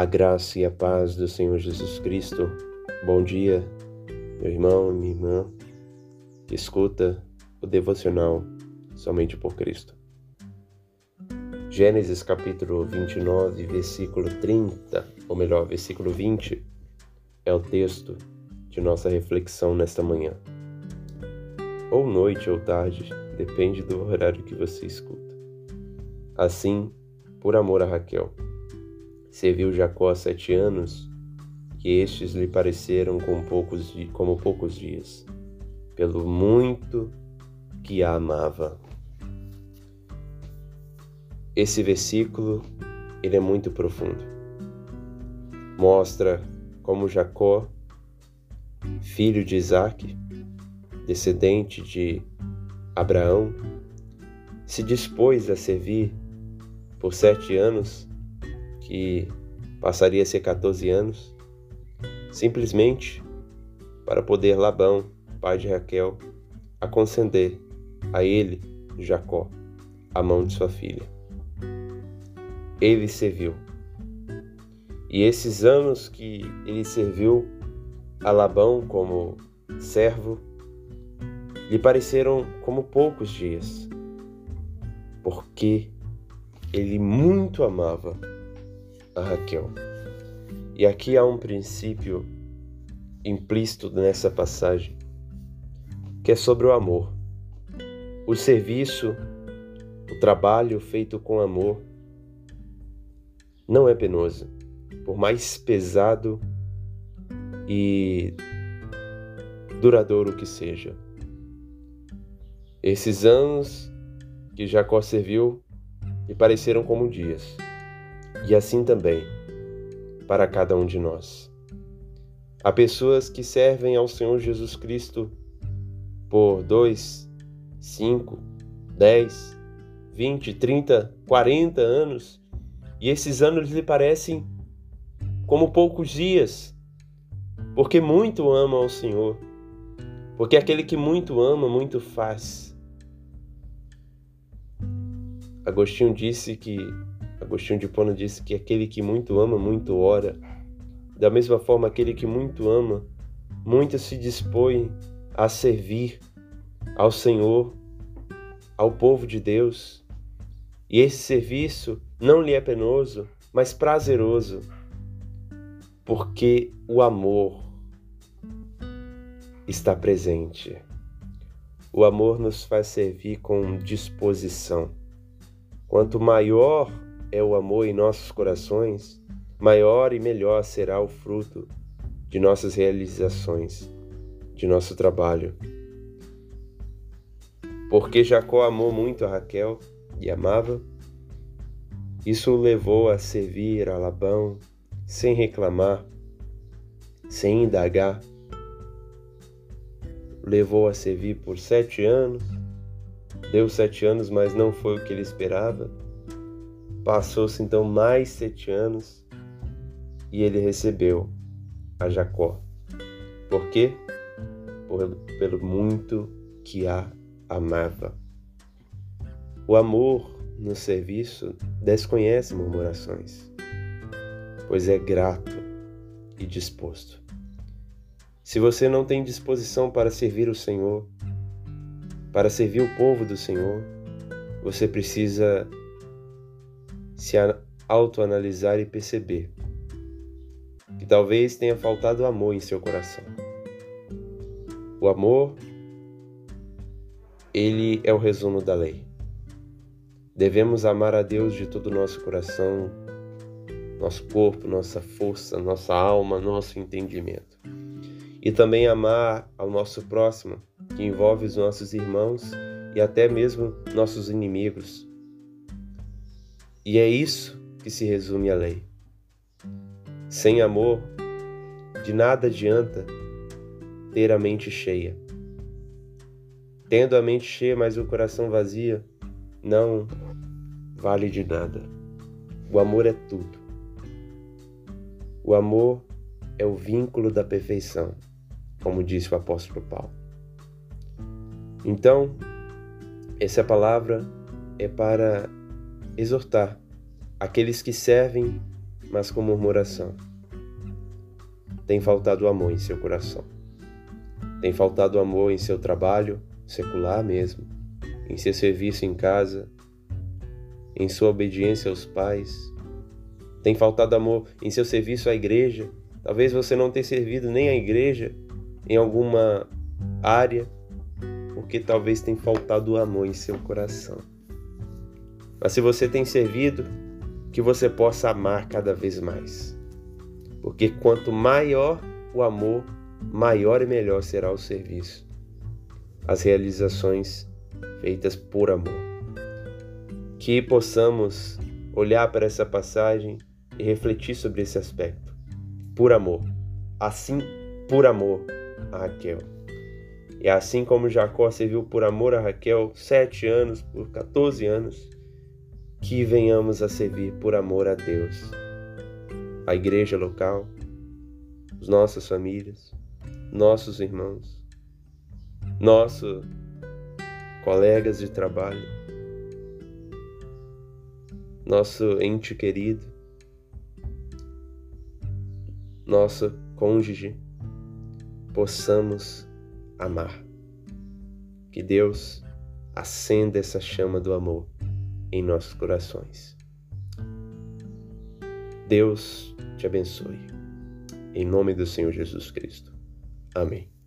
A graça e a paz do Senhor Jesus Cristo. Bom dia, meu irmão e minha irmã, escuta o devocional somente por Cristo. Gênesis capítulo 29, versículo 30, ou melhor, versículo 20, é o texto de nossa reflexão nesta manhã. Ou noite ou tarde, depende do horário que você escuta. Assim, por amor a Raquel, Serviu Jacó sete anos, que estes lhe pareceram como poucos, como poucos dias, pelo muito que a amava. Esse versículo ele é muito profundo. Mostra como Jacó, filho de Isaac, descendente de Abraão, se dispôs a servir por sete anos que passaria a ser 14 anos, simplesmente para poder Labão, pai de Raquel, a conceder a ele, Jacó, a mão de sua filha. Ele serviu. E esses anos que ele serviu a Labão como servo lhe pareceram como poucos dias, porque ele muito amava a Raquel. E aqui há um princípio implícito nessa passagem, que é sobre o amor. O serviço, o trabalho feito com amor, não é penoso, por mais pesado e duradouro que seja. Esses anos que Jacó serviu lhe pareceram como dias e assim também para cada um de nós. Há pessoas que servem ao Senhor Jesus Cristo por dois, cinco, dez, vinte, trinta, quarenta anos e esses anos lhe parecem como poucos dias, porque muito ama ao Senhor, porque aquele que muito ama, muito faz. Agostinho disse que Agostinho de Pona disse que aquele que muito ama, muito ora. Da mesma forma, aquele que muito ama, muito se dispõe a servir ao Senhor, ao povo de Deus. E esse serviço não lhe é penoso, mas prazeroso, porque o amor está presente. O amor nos faz servir com disposição. Quanto maior é o amor em nossos corações, maior e melhor será o fruto de nossas realizações, de nosso trabalho. Porque Jacó amou muito a Raquel e amava, isso o levou a servir a Labão sem reclamar, sem indagar. Levou a servir por sete anos, deu sete anos, mas não foi o que ele esperava Passou-se então mais sete anos e ele recebeu a Jacó. Por quê? Por, pelo muito que a amava. O amor no serviço desconhece murmurações, pois é grato e disposto. Se você não tem disposição para servir o Senhor, para servir o povo do Senhor, você precisa se autoanalisar e perceber que talvez tenha faltado amor em seu coração. O amor, ele é o resumo da lei. Devemos amar a Deus de todo o nosso coração, nosso corpo, nossa força, nossa alma, nosso entendimento. E também amar ao nosso próximo, que envolve os nossos irmãos e até mesmo nossos inimigos, e é isso que se resume a lei. Sem amor, de nada adianta ter a mente cheia. Tendo a mente cheia, mas o coração vazio, não vale de nada. O amor é tudo. O amor é o vínculo da perfeição, como disse o apóstolo Paulo. Então, essa palavra é para exortar aqueles que servem mas com murmuração. Tem faltado amor em seu coração. Tem faltado amor em seu trabalho, secular mesmo, em seu serviço em casa, em sua obediência aos pais. Tem faltado amor em seu serviço à igreja. Talvez você não tenha servido nem à igreja em alguma área, porque talvez tenha faltado amor em seu coração. Mas se você tem servido, que você possa amar cada vez mais. Porque quanto maior o amor, maior e melhor será o serviço. As realizações feitas por amor. Que possamos olhar para essa passagem e refletir sobre esse aspecto. Por amor. Assim, por amor a Raquel. E assim como Jacó serviu por amor a Raquel sete anos, por 14 anos, que venhamos a servir por amor a Deus, a igreja local, as nossas famílias, nossos irmãos, nossos colegas de trabalho, nosso ente querido, nosso cônjuge, possamos amar. Que Deus acenda essa chama do amor em nossos corações. Deus te abençoe. Em nome do Senhor Jesus Cristo. Amém.